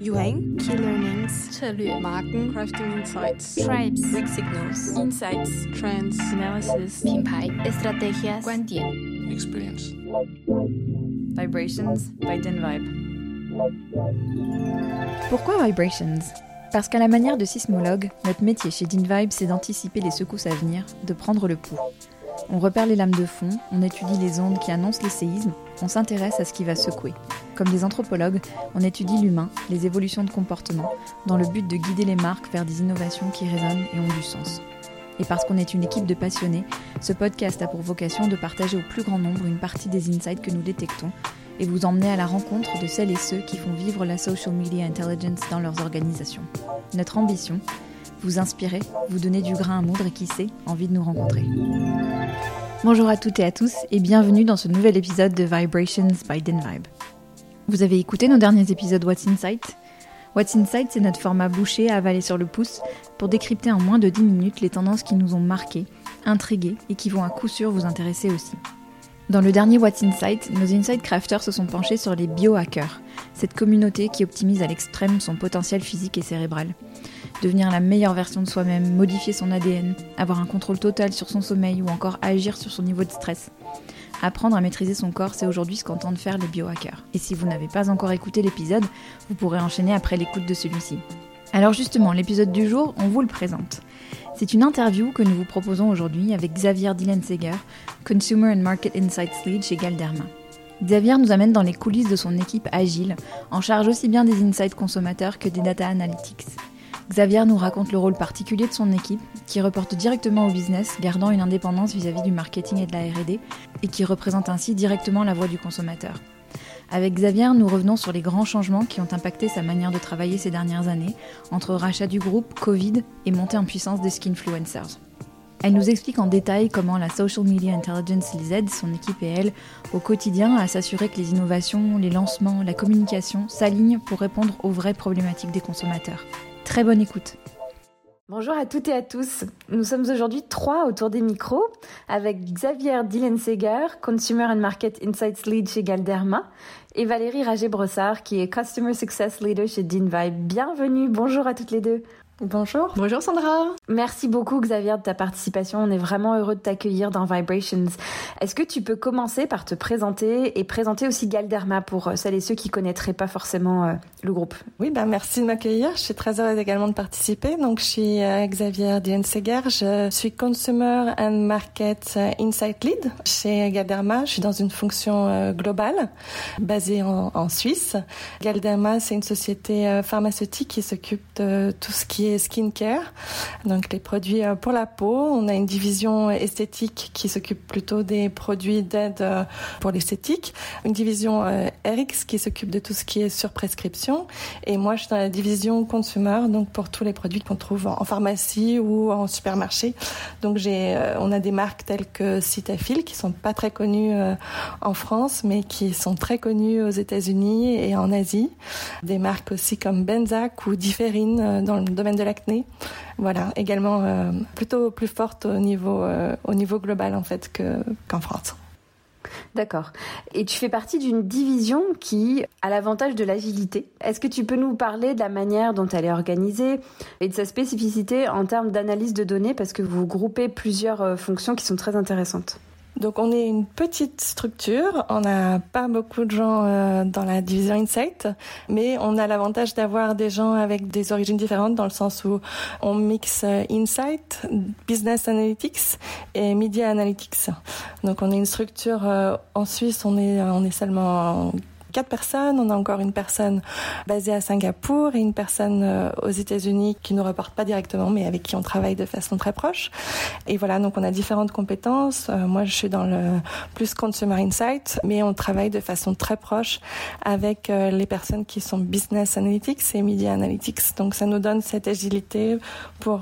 Yuheng, Key Learnings, 策略、 Marken, Crafting Insights, Tribes, Weak Signals, Insights, Trends, Analysis, 品牌 Estrategias, 观点 experience. Vibrations by Vibe. Pourquoi Vibrations Parce qu'à la manière de sismologue, notre métier chez DinVibe, c'est d'anticiper les secousses à venir, de prendre le pouls. On repère les lames de fond, on étudie les ondes qui annoncent les séismes, on s'intéresse à ce qui va secouer. Comme des anthropologues, on étudie l'humain, les évolutions de comportement, dans le but de guider les marques vers des innovations qui résonnent et ont du sens. Et parce qu'on est une équipe de passionnés, ce podcast a pour vocation de partager au plus grand nombre une partie des insights que nous détectons et vous emmener à la rencontre de celles et ceux qui font vivre la social media intelligence dans leurs organisations. Notre ambition vous inspirer, vous donner du grain à moudre et qui sait, envie de nous rencontrer. Bonjour à toutes et à tous et bienvenue dans ce nouvel épisode de Vibrations by DenVibe. Vous avez écouté nos derniers épisodes What's Insight What's Insight, c'est notre format bouché à avaler sur le pouce pour décrypter en moins de 10 minutes les tendances qui nous ont marqués, intrigués et qui vont à coup sûr vous intéresser aussi. Dans le dernier What's Insight, nos Insight Crafters se sont penchés sur les biohackers, cette communauté qui optimise à l'extrême son potentiel physique et cérébral. Devenir la meilleure version de soi-même, modifier son ADN, avoir un contrôle total sur son sommeil ou encore agir sur son niveau de stress. Apprendre à maîtriser son corps, c'est aujourd'hui ce qu'entendent faire les biohackers. Et si vous n'avez pas encore écouté l'épisode, vous pourrez enchaîner après l'écoute de celui-ci. Alors justement, l'épisode du jour, on vous le présente. C'est une interview que nous vous proposons aujourd'hui avec Xavier Dillenseger, Consumer and Market Insights Lead chez Galderma. Xavier nous amène dans les coulisses de son équipe agile, en charge aussi bien des insights consommateurs que des data analytics. Xavier nous raconte le rôle particulier de son équipe, qui reporte directement au business, gardant une indépendance vis-à-vis du marketing et de la RD, et qui représente ainsi directement la voix du consommateur. Avec Xavier, nous revenons sur les grands changements qui ont impacté sa manière de travailler ces dernières années, entre rachat du groupe, Covid et montée en puissance des skinfluencers. Elle nous explique en détail comment la Social Media Intelligence les aide, son équipe et elle, au quotidien à s'assurer que les innovations, les lancements, la communication s'alignent pour répondre aux vraies problématiques des consommateurs. Très bonne écoute. Bonjour à toutes et à tous. Nous sommes aujourd'hui trois autour des micros avec Xavier Dillenseger, Consumer and Market Insights Lead chez Galderma, et Valérie Rager-Brossard, qui est Customer Success Leader chez DinVibe. Bienvenue, bonjour à toutes les deux. Bonjour. Bonjour Sandra. Merci beaucoup Xavier de ta participation. On est vraiment heureux de t'accueillir dans Vibrations. Est-ce que tu peux commencer par te présenter et présenter aussi Galderma pour celles et ceux qui connaîtraient pas forcément euh, le groupe? Oui, ben merci de m'accueillir. Je suis très heureuse également de participer. Donc, je suis euh, Xavier Dienseger. Je suis Consumer and Market Insight Lead chez Galderma. Je suis dans une fonction euh, globale basée en, en Suisse. Galderma, c'est une société euh, pharmaceutique qui s'occupe de tout ce qui est skincare, donc les produits pour la peau. On a une division esthétique qui s'occupe plutôt des produits d'aide pour l'esthétique, une division RX qui s'occupe de tout ce qui est sur prescription, et moi je suis dans la division consumer, donc pour tous les produits qu'on trouve en pharmacie ou en supermarché. Donc j'ai, on a des marques telles que Cetaphil qui sont pas très connues en France, mais qui sont très connues aux États-Unis et en Asie. Des marques aussi comme Benzac ou Differine dans le domaine de l'acné. Voilà, également euh, plutôt plus forte au niveau euh, au niveau global en fait que qu'en France. D'accord. Et tu fais partie d'une division qui a l'avantage de l'agilité. Est-ce que tu peux nous parler de la manière dont elle est organisée et de sa spécificité en termes d'analyse de données? Parce que vous groupez plusieurs fonctions qui sont très intéressantes donc on est une petite structure, on n'a pas beaucoup de gens euh, dans la division Insight, mais on a l'avantage d'avoir des gens avec des origines différentes dans le sens où on mixe Insight, Business Analytics et Media Analytics. Donc on est une structure euh, en Suisse, on est on est seulement quatre personnes. On a encore une personne basée à Singapour et une personne euh, aux États-Unis qui ne reporte pas directement, mais avec qui on travaille de façon très proche. Et voilà, donc on a différentes compétences. Euh, moi, je suis dans le plus consumer insight, mais on travaille de façon très proche avec euh, les personnes qui sont business analytics et media analytics. Donc ça nous donne cette agilité pour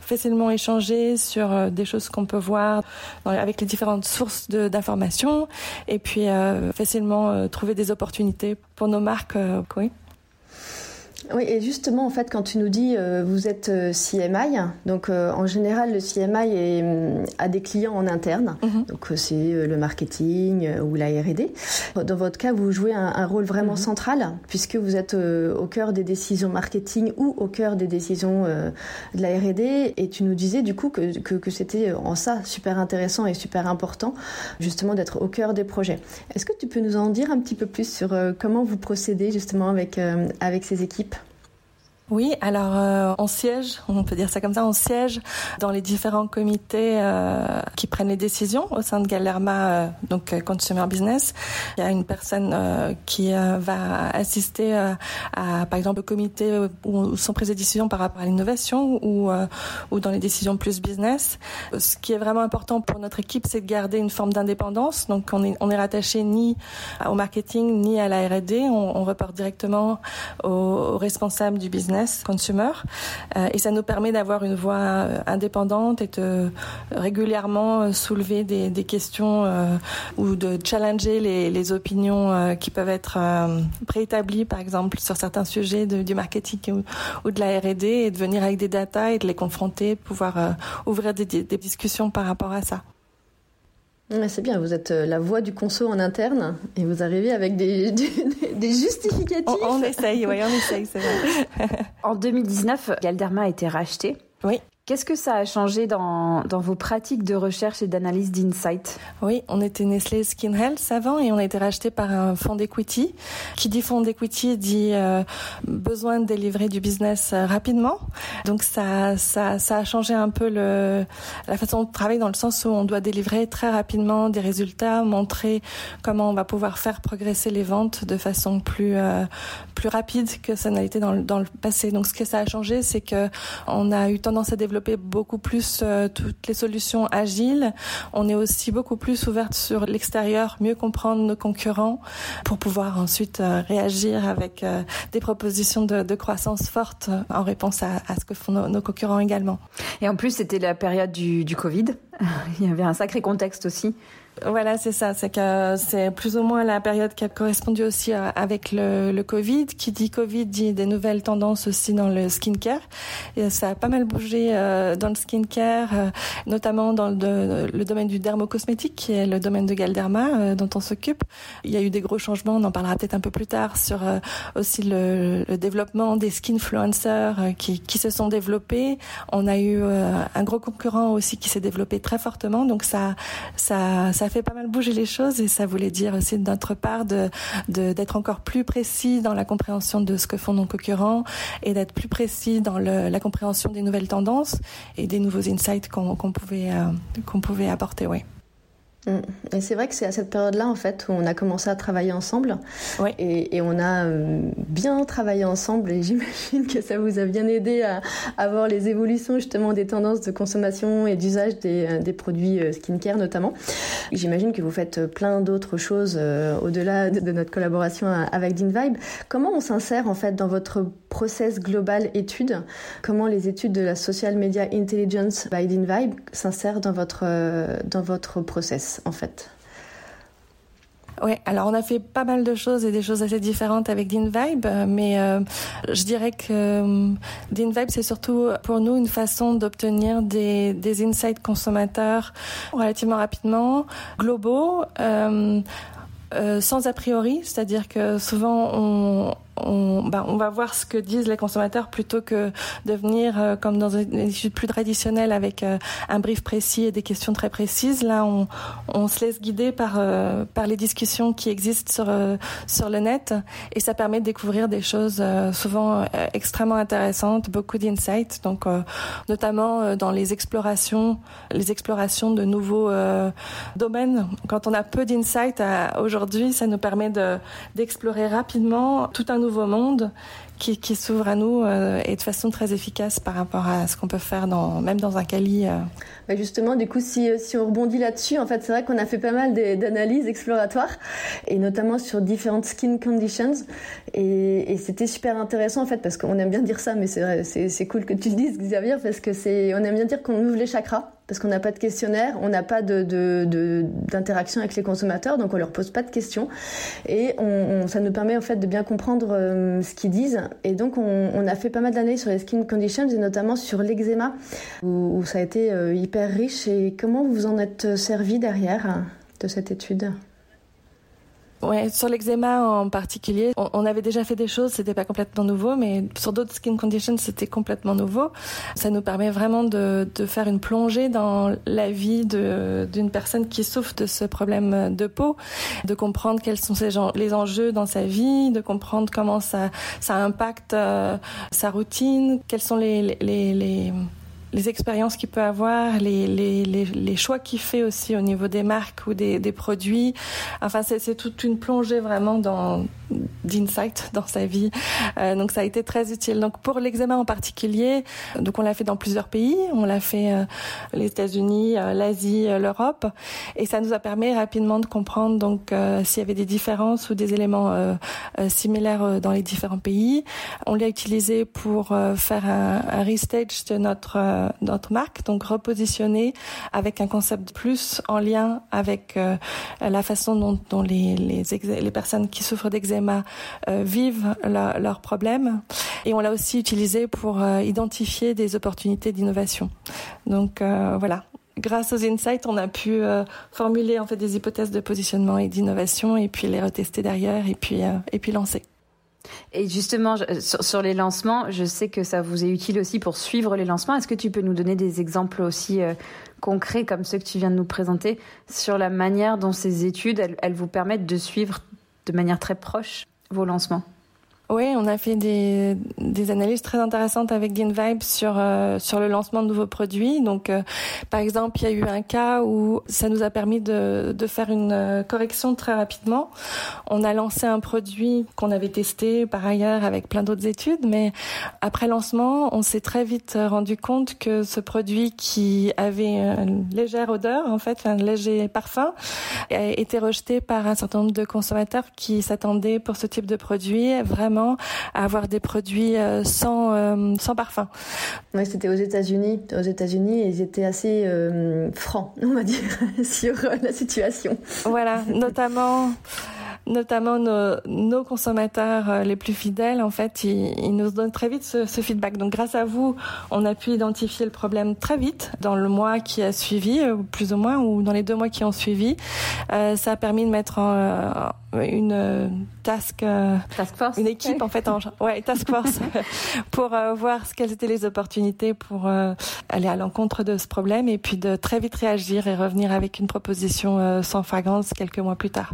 facilement échanger sur des choses qu'on peut voir avec les différentes sources d'informations et puis facilement trouver des opportunités pour nos marques. Euh, oui. Oui, et justement, en fait, quand tu nous dis euh, vous êtes euh, CMI, donc euh, en général, le CMI est, euh, a des clients en interne, Mhm. donc euh, c'est euh, le marketing euh, ou la R&D. Dans votre cas, vous jouez un, un rôle vraiment Mhm. central puisque vous êtes euh, au cœur des décisions marketing ou au cœur des décisions euh, de la R&D. Et tu nous disais du coup que, que, que c'était en ça super intéressant et super important, justement d'être au cœur des projets. Est-ce que tu peux nous en dire un petit peu plus sur euh, comment vous procédez justement avec euh, avec ces équipes? Oui, alors euh, on siège, on peut dire ça comme ça, on siège dans les différents comités euh, qui prennent les décisions au sein de Galderma, euh, donc euh, Consumer Business. Il y a une personne euh, qui euh, va assister à, par exemple, au comité où sont prises des décisions par rapport à l'innovation ou, ou dans les décisions plus business. Ce qui est vraiment important pour notre équipe, c'est de garder une forme d'indépendance. Donc on est, on est rattaché ni au marketing ni à la R&D. On, on reporte directement aux, aux responsables du business consumer euh, et ça nous permet d'avoir une voix euh, indépendante et de régulièrement euh, soulever des, questions ou de challenger les, opinions qui peuvent être préétablies par exemple sur certains sujets du marketing ou, de la R&D et de venir avec des datas et de les confronter, pouvoir ouvrir des discussions par rapport à ça. Ouais, C'est bien, vous êtes euh, la voix du conso en interne et vous arrivez avec des, des, des justificatifs. On, on essaye, oui, on essaye, c'est vrai. En 2019, Galderma a été racheté. Oui. Qu'est-ce que ça a changé dans, dans vos pratiques de recherche et d'analyse d'insight? Oui, on était Nestlé Skin Health avant et on a été racheté par un fonds d'equity. Qui dit fonds d'equity dit euh, besoin de délivrer du business euh, rapidement. Donc ça, ça, ça a changé un peu la façon de travailler dans le sens où on doit délivrer très rapidement des résultats, montrer comment on va pouvoir faire progresser les ventes de façon plus euh, plus rapide que ça n'a été dans le, dans le passé. Donc ce que ça a changé, c'est que on a eu tendance à développer beaucoup plus euh, toutes les solutions agiles. On est aussi beaucoup plus ouverte sur l'extérieur, mieux comprendre nos concurrents pour pouvoir ensuite euh, réagir avec euh, des propositions de, croissance fortes euh, en réponse à, ce que font nos, concurrents également. Et en plus, c'était la période du Covid. Il y avait un sacré contexte aussi. Voilà, c'est ça. C'est que c'est plus ou moins la période qui a correspondu aussi à- avec le, le Covid. Qui dit Covid dit des nouvelles tendances aussi dans le skincare. Ça a pas mal bougé euh, dans le skincare, euh, notamment dans le, le domaine du dermocosmétique, qui est le domaine de Galderma euh, dont on s'occupe. Il y a eu des gros changements. On en parlera peut-être un peu plus tard sur euh, aussi le, le développement des skinfluencers euh, qui, qui se sont développés. On a eu euh, un gros concurrent aussi qui s'est développé très fortement. Donc ça, ça, ça fait pas mal bouger les choses et ça voulait dire aussi de notre part d'être encore plus précis dans la compréhension de ce que font nos concurrents et d'être plus précis dans la compréhension des nouvelles tendances et des nouveaux insights qu'on pouvait euh, pouvait apporter. Mm. Et c'est vrai que c'est à cette période-là, en fait, où on a commencé à travailler ensemble. Oui. Et, et on a euh, bien travaillé ensemble et j'imagine que ça vous a bien aidé à, à voir les évolutions justement des tendances de consommation et d'usage des, euh, des produits euh, skincare notamment. J'imagine que vous faites plein d'autres choses euh, au-delà de, de notre collaboration avec DinVibe. Comment on s'insère en fait dans votre process global étude Comment les études de la Social Media Intelligence by DinVibe s'insèrent dans votre, euh, dans votre process en fait Oui, alors on a fait pas mal de choses et des choses assez différentes avec DinVibe, euh, mais euh, je dirais que DinVibe c'est surtout pour nous une façon d'obtenir des, des insights consommateurs relativement rapidement, globaux. sans a priori, c'est-à-dire que souvent on, on, ben, on va voir ce que disent les consommateurs plutôt que de venir euh, comme dans une étude plus traditionnelle avec euh, un brief précis et des questions très précises. Là, on, se laisse guider par euh, par les discussions qui existent sur sur le net et ça permet de découvrir des choses souvent extrêmement intéressantes, beaucoup d'insights. Donc, notamment dans les explorations, les explorations de nouveaux domaines. Quand on a peu d'insights aujourd'hui, ça nous permet de d'explorer rapidement tout un nouveau monde qui, qui s'ouvre à nous euh, et de façon très efficace par rapport à ce qu'on peut faire même dans un Cali. euh. Bah justement, du coup, si, si on rebondit là-dessus, en fait, c'est vrai qu'on a fait pas mal d'analyses exploratoires, et notamment sur différentes skin conditions. Et, c'était super intéressant, en fait, parce qu'on aime bien dire ça, mais c'est cool que tu le dises, Xavier, parce que on aime bien dire qu'on ouvre les chakras parce qu'on n'a pas de questionnaire, on n'a pas d'interaction de, avec les consommateurs, donc on leur pose pas de questions. Et ça nous permet en fait de bien comprendre euh, ce qu'ils disent. Et donc on, a fait pas mal d'années sur les skin conditions et notamment sur l'eczéma, où, ça a été euh, hyper riche. Et comment vous en êtes servi derrière de cette étude? Ouais, sur l'eczéma en particulier, on, avait déjà fait des choses, c'était pas complètement nouveau, mais sur d'autres skin conditions, c'était complètement nouveau. Ça nous permet vraiment de, de faire une plongée dans la vie d'une personne qui souffre de ce problème de peau, de comprendre quels sont les enjeux dans sa vie, de comprendre comment ça, ça impacte euh, sa routine, quels sont les, les, les les expériences qu'il peut avoir, les, les, les, les choix qu'il fait aussi au niveau des marques ou des, des produits. Enfin, c'est toute une plongée vraiment dans d'insight dans sa vie. Euh, donc ça a été très utile. Donc pour l'examen en particulier, donc on l'a fait dans plusieurs pays. On l'a fait euh, les États-Unis, euh, l'Asie, l'Europe, et ça nous a permis rapidement de comprendre donc s'il y avait des différences ou des éléments similaires dans les différents pays. On l'a utilisé pour faire un, un restage de notre notre marque, donc repositionner avec un concept plus en lien avec la façon dont, dont les, les, personnes qui souffrent d'eczéma euh, vivent leurs problèmes. Et on l'a aussi utilisé pour identifier des opportunités d'innovation. Donc voilà, grâce aux insights, on a pu formuler en fait des hypothèses de positionnement et d'innovation et puis les retester derrière et puis et puis lancer. Et justement, sur, les lancements, je sais que ça vous est utile aussi pour suivre les lancements. Est-ce que tu peux nous donner des exemples aussi euh, concrets comme ceux que tu viens de nous présenter sur la manière dont ces études, elles vous permettent de suivre de manière très proche vos lancements oui, on a fait des, des analyses très intéressantes avec GainVibe sur euh, sur le lancement de nouveaux produits. Donc, euh, par exemple, il y a eu un cas où ça nous a permis de, de faire une euh, correction très rapidement. On a lancé un produit qu'on avait testé par ailleurs avec plein d'autres études, mais après lancement, on s'est très vite rendu compte que ce produit qui avait une légère odeur, en fait, un léger parfum, a été rejeté par un certain nombre de consommateurs qui s'attendaient pour ce type de produit vraiment à avoir des produits euh, sans, euh, sans parfum. Oui, c'était aux États-Unis. Aux États-Unis, ils étaient assez euh, francs, on va dire, sur la situation. Voilà, notamment notamment nos, nos, consommateurs les plus fidèles, en fait, ils, ils nous donnent très vite ce, ce, feedback. Donc, grâce à vous, on a pu identifier le problème très vite dans le mois qui a suivi, plus ou moins, ou dans les deux mois qui ont suivi. Euh, ça a permis de mettre en, une euh, task, euh, task force. une équipe en fait, en, ouais, task force pour euh, voir ce quelles étaient les opportunités pour aller à l'encontre de ce problème et puis de très vite réagir et revenir avec une proposition sans fragrance quelques mois plus tard.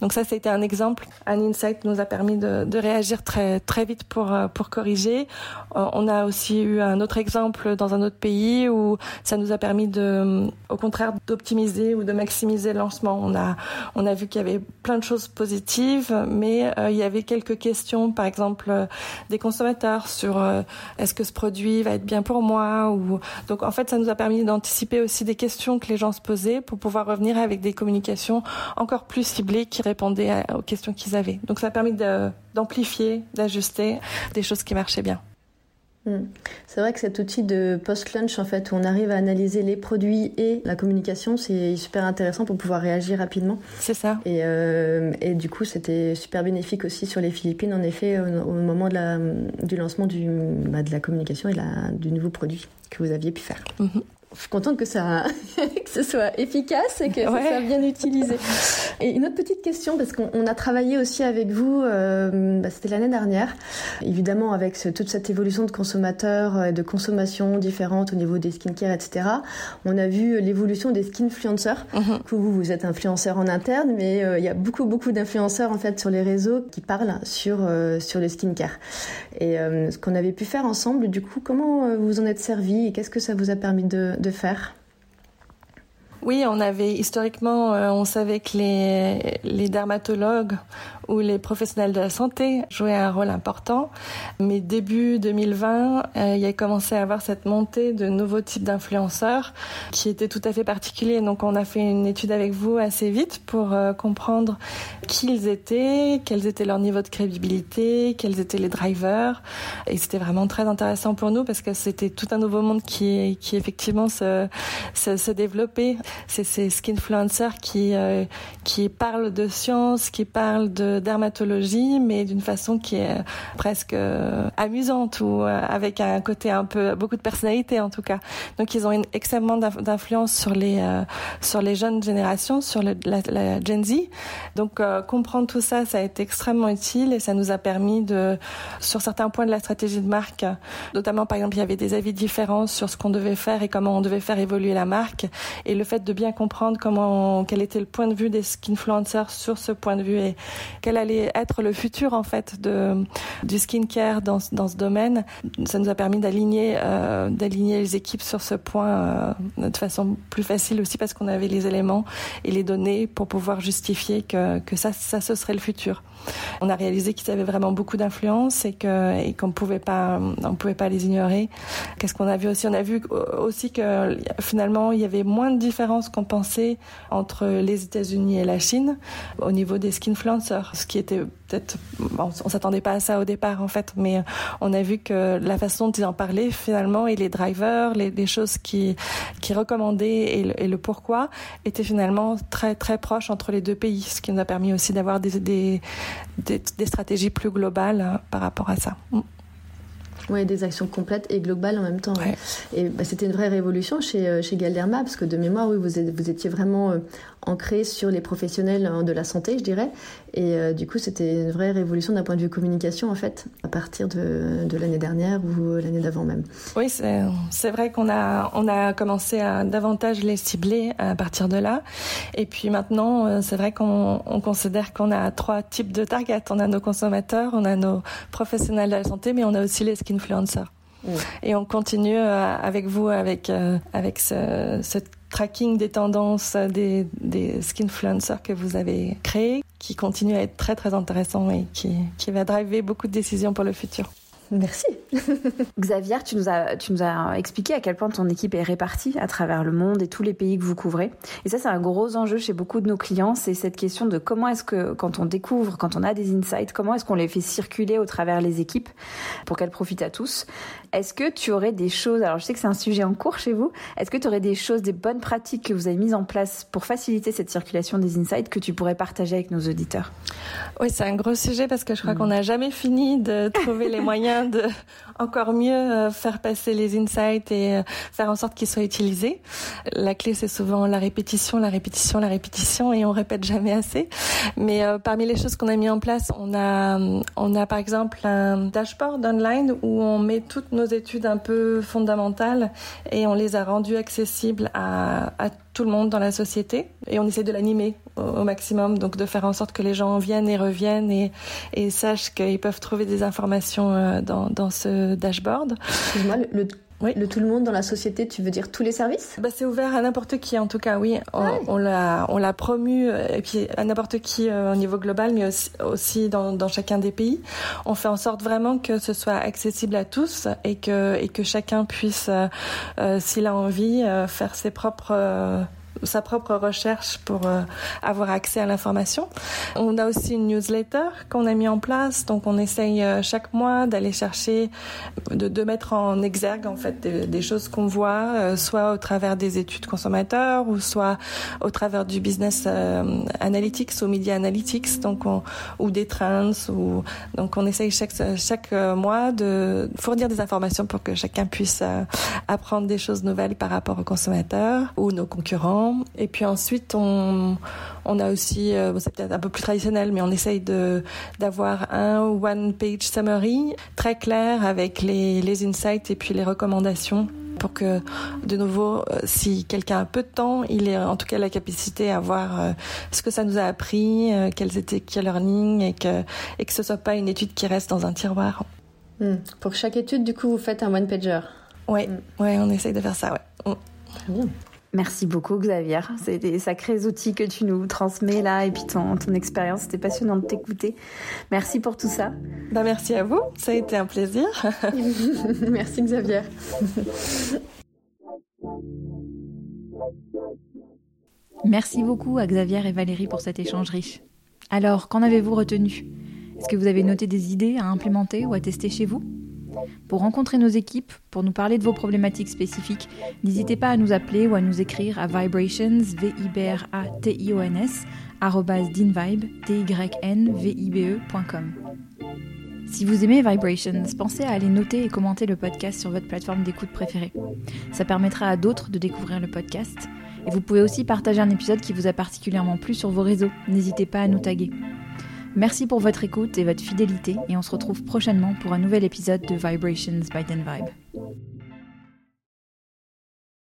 Donc ça, c'était un exemple. Un insight nous a permis de, de réagir très très vite pour pour corriger. on a aussi eu un autre exemple dans un autre pays où ça nous a permis de, au contraire, d'optimiser ou de maximiser le lancement. On a on a vu qu'il y avait plein de choses positive, mais euh, il y avait quelques questions, par exemple euh, des consommateurs sur euh, est-ce que ce produit va être bien pour moi ou donc en fait ça nous a permis d'anticiper aussi des questions que les gens se posaient pour pouvoir revenir avec des communications encore plus ciblées qui répondaient aux questions qu'ils avaient. Donc ça a permis d'amplifier, d'ajuster des choses qui marchaient bien. Hmm. C'est vrai que cet outil de post-lunch, en fait, où on arrive à analyser les produits et la communication, c'est super intéressant pour pouvoir réagir rapidement. C'est ça. Et, euh, et, du coup, c'était super bénéfique aussi sur les Philippines, en effet, au, moment de la, du lancement du, bah, de la communication et la, du nouveau produit que vous aviez pu faire. Mm-hmm je suis contente que ça que ce soit efficace et que ça soit bien utilisé. Et une autre petite question parce qu'on a travaillé aussi avec vous, euh, bah, c'était l'année dernière, évidemment avec toute cette évolution de consommateurs et euh, de consommation différente au niveau des skincare, etc. On a vu l'évolution des skinfluencers. Mm Vous, vous êtes influenceur en interne, mais euh, il y a beaucoup beaucoup d'influenceurs en fait sur les réseaux qui parlent sur sur le skincare. Et ce qu'on avait pu faire ensemble, du coup, comment vous en êtes servi et qu'est-ce que ça vous a permis de oui, on avait historiquement, euh, on savait que les dermatologues où les professionnels de la santé jouaient un rôle important. Mais début 2020, euh, il y a commencé à avoir cette montée de nouveaux types d'influenceurs qui étaient tout à fait particuliers. Donc on a fait une étude avec vous assez vite pour euh, comprendre qui ils étaient, quels étaient leurs niveaux de crédibilité, quels étaient les drivers. Et c'était vraiment très intéressant pour nous parce que c'était tout un nouveau monde qui, qui effectivement se, se, se développait. C'est ces skinfluencers qui, euh, qui parlent de science, qui parlent de dermatologie, mais d'une façon qui est presque euh, amusante ou euh, avec un côté un peu beaucoup de personnalité en tout cas. Donc ils ont une extrêmement d'influence sur les euh, sur les jeunes générations, sur le, la, la, Gen Z. Donc comprendre tout ça, ça a été extrêmement utile et ça nous a permis de sur certains points de la stratégie de marque, notamment par exemple il y avait des avis différents sur ce qu'on devait faire et comment on devait faire évoluer la marque et le fait de bien comprendre comment quel était le point de vue des skinfluencers sur ce point de vue et quel allait être le futur en fait de du skincare dans dans ce domaine. Ça nous a permis d'aligner euh, d'aligner les équipes sur ce point euh, de façon plus facile aussi parce qu'on avait les éléments et les données pour pouvoir justifier que que ça ça ce serait le futur. On a réalisé qu'ils avaient vraiment beaucoup d'influence et que et qu'on pouvait pas on pouvait pas les ignorer. Qu'est-ce qu'on a vu aussi? On a vu aussi que finalement il y avait moins de différences qu'on pensait entre les États-Unis et la Chine au niveau des skinfluencers, ce qui était peut-être on s'attendait pas à ça au départ en fait, mais on a vu que la façon dont ils en parlaient finalement et les drivers, les, choses qui qui recommandaient et le, pourquoi étaient finalement très très proches entre les deux pays, ce qui nous a permis aussi d'avoir des, des, des, des stratégies plus globales hein, par rapport à ça. Oui, des actions complètes et globales en même temps. Ouais. Et bah, c'était une vraie révolution chez, euh, chez Galderma, parce que de mémoire, oui, vous, êtes, vous étiez vraiment euh, ancré sur les professionnels hein, de la santé, je dirais. Et euh, du coup, c'était une vraie révolution d'un point de vue communication, en fait, à partir de, de l'année dernière ou l'année d'avant même. Oui, c'est vrai qu'on a, on a commencé à davantage les cibler à partir de là. Et puis maintenant, c'est vrai qu'on on considère qu'on a trois types de targets. On a nos consommateurs, on a nos professionnels de la santé, mais on a aussi les influenceurs. Et on continue euh, avec vous avec euh, avec ce, ce, tracking des tendances des, des skinfluencers que vous avez créé, qui continue à être très très intéressant et qui, qui va driver beaucoup de décisions pour le futur. Merci. Xavier, tu nous, as, tu nous as expliqué à quel point ton équipe est répartie à travers le monde et tous les pays que vous couvrez. Et ça, c'est un gros enjeu chez beaucoup de nos clients. C'est cette question de comment est-ce que, quand on découvre, quand on a des insights, comment est-ce qu'on les fait circuler au travers les équipes pour qu'elles profitent à tous. Est-ce que tu aurais des choses, alors je sais que c'est un sujet en cours chez vous, est-ce que tu aurais des choses, des bonnes pratiques que vous avez mises en place pour faciliter cette circulation des insights que tu pourrais partager avec nos auditeurs? Oui, c'est un gros sujet parce que je crois mmh. qu'on n'a jamais fini de trouver les moyens de encore mieux euh, faire passer les insights et euh, faire en sorte qu'ils soient utilisés. La clé, c'est souvent la répétition, la répétition, la répétition et on répète jamais assez. Mais euh, parmi les choses qu'on a mis en place, on a, on a par exemple un dashboard online où on met toutes nos études un peu fondamentales et on les a rendues accessibles à, à tout le monde dans la société et on essaie de l'animer au, maximum, donc de faire en sorte que les gens viennent et reviennent et, et sachent qu'ils peuvent trouver des informations euh, dans, dans ce dashboard. Oui. le tout le monde dans la société, tu veux dire tous les services? Bah, C'est ouvert à n'importe qui en tout cas, oui. On, ah oui. on l'a on l'a promu et puis à n'importe qui euh, au niveau global, mais aussi, aussi dans, dans chacun des pays. On fait en sorte vraiment que ce soit accessible à tous et que et que chacun puisse, euh, euh, s'il a envie, euh, faire ses propres euh, sa propre recherche pour euh, avoir accès à l'information. On a aussi une newsletter qu'on a mis en place, donc on essaye euh, chaque mois d'aller chercher, de, mettre en exergue en fait des, choses qu'on voit, euh, soit au travers des études consommateurs ou soit au travers du business analytics ou media analytics, donc on, ou des trends donc on essaye chaque chaque mois de fournir des informations pour que chacun puisse apprendre des choses nouvelles par rapport aux consommateurs ou nos concurrents et puis ensuite, on, on a aussi, euh, c'est peut-être un peu plus traditionnel, mais on essaye de d'avoir un one-page summary très clair avec les, les insights et puis les recommandations pour que, de nouveau, euh, si quelqu'un a peu de temps, il ait en tout cas la capacité à voir euh, ce que ça nous a appris, euh, quels étaient key learning et que, et que ce soit pas une étude qui reste dans un tiroir. Mmh. Pour chaque étude, du coup, vous faites un one-pager Oui, mmh. ouais, on essaye de faire ça, ouais. Mmh. Très bien. Merci beaucoup Xavier. C'est des sacrés outils que tu nous transmets là et puis ton, ton expérience. C'était passionnant de t'écouter. Merci pour tout ça. Ben, merci à vous. Ça a été un plaisir. merci Xavier. Merci beaucoup à Xavier et Valérie pour cet échange riche. Alors, qu'en avez-vous retenu? Est-ce que vous avez noté des idées à implémenter ou à tester chez vous? Pour rencontrer nos équipes, pour nous parler de vos problématiques spécifiques, n'hésitez pas à nous appeler ou à nous écrire à vibrations, v i b r a t i o n s dinvibe, t y n v i b e.com. Si vous aimez Vibrations, pensez à aller noter et commenter le podcast sur votre plateforme d'écoute préférée. Ça permettra à d'autres de découvrir le podcast. Et vous pouvez aussi partager un épisode qui vous a particulièrement plu sur vos réseaux. N'hésitez pas à nous taguer. Merci pour votre écoute et votre fidélité et on se retrouve prochainement pour un nouvel épisode de Vibrations by Den Vibe.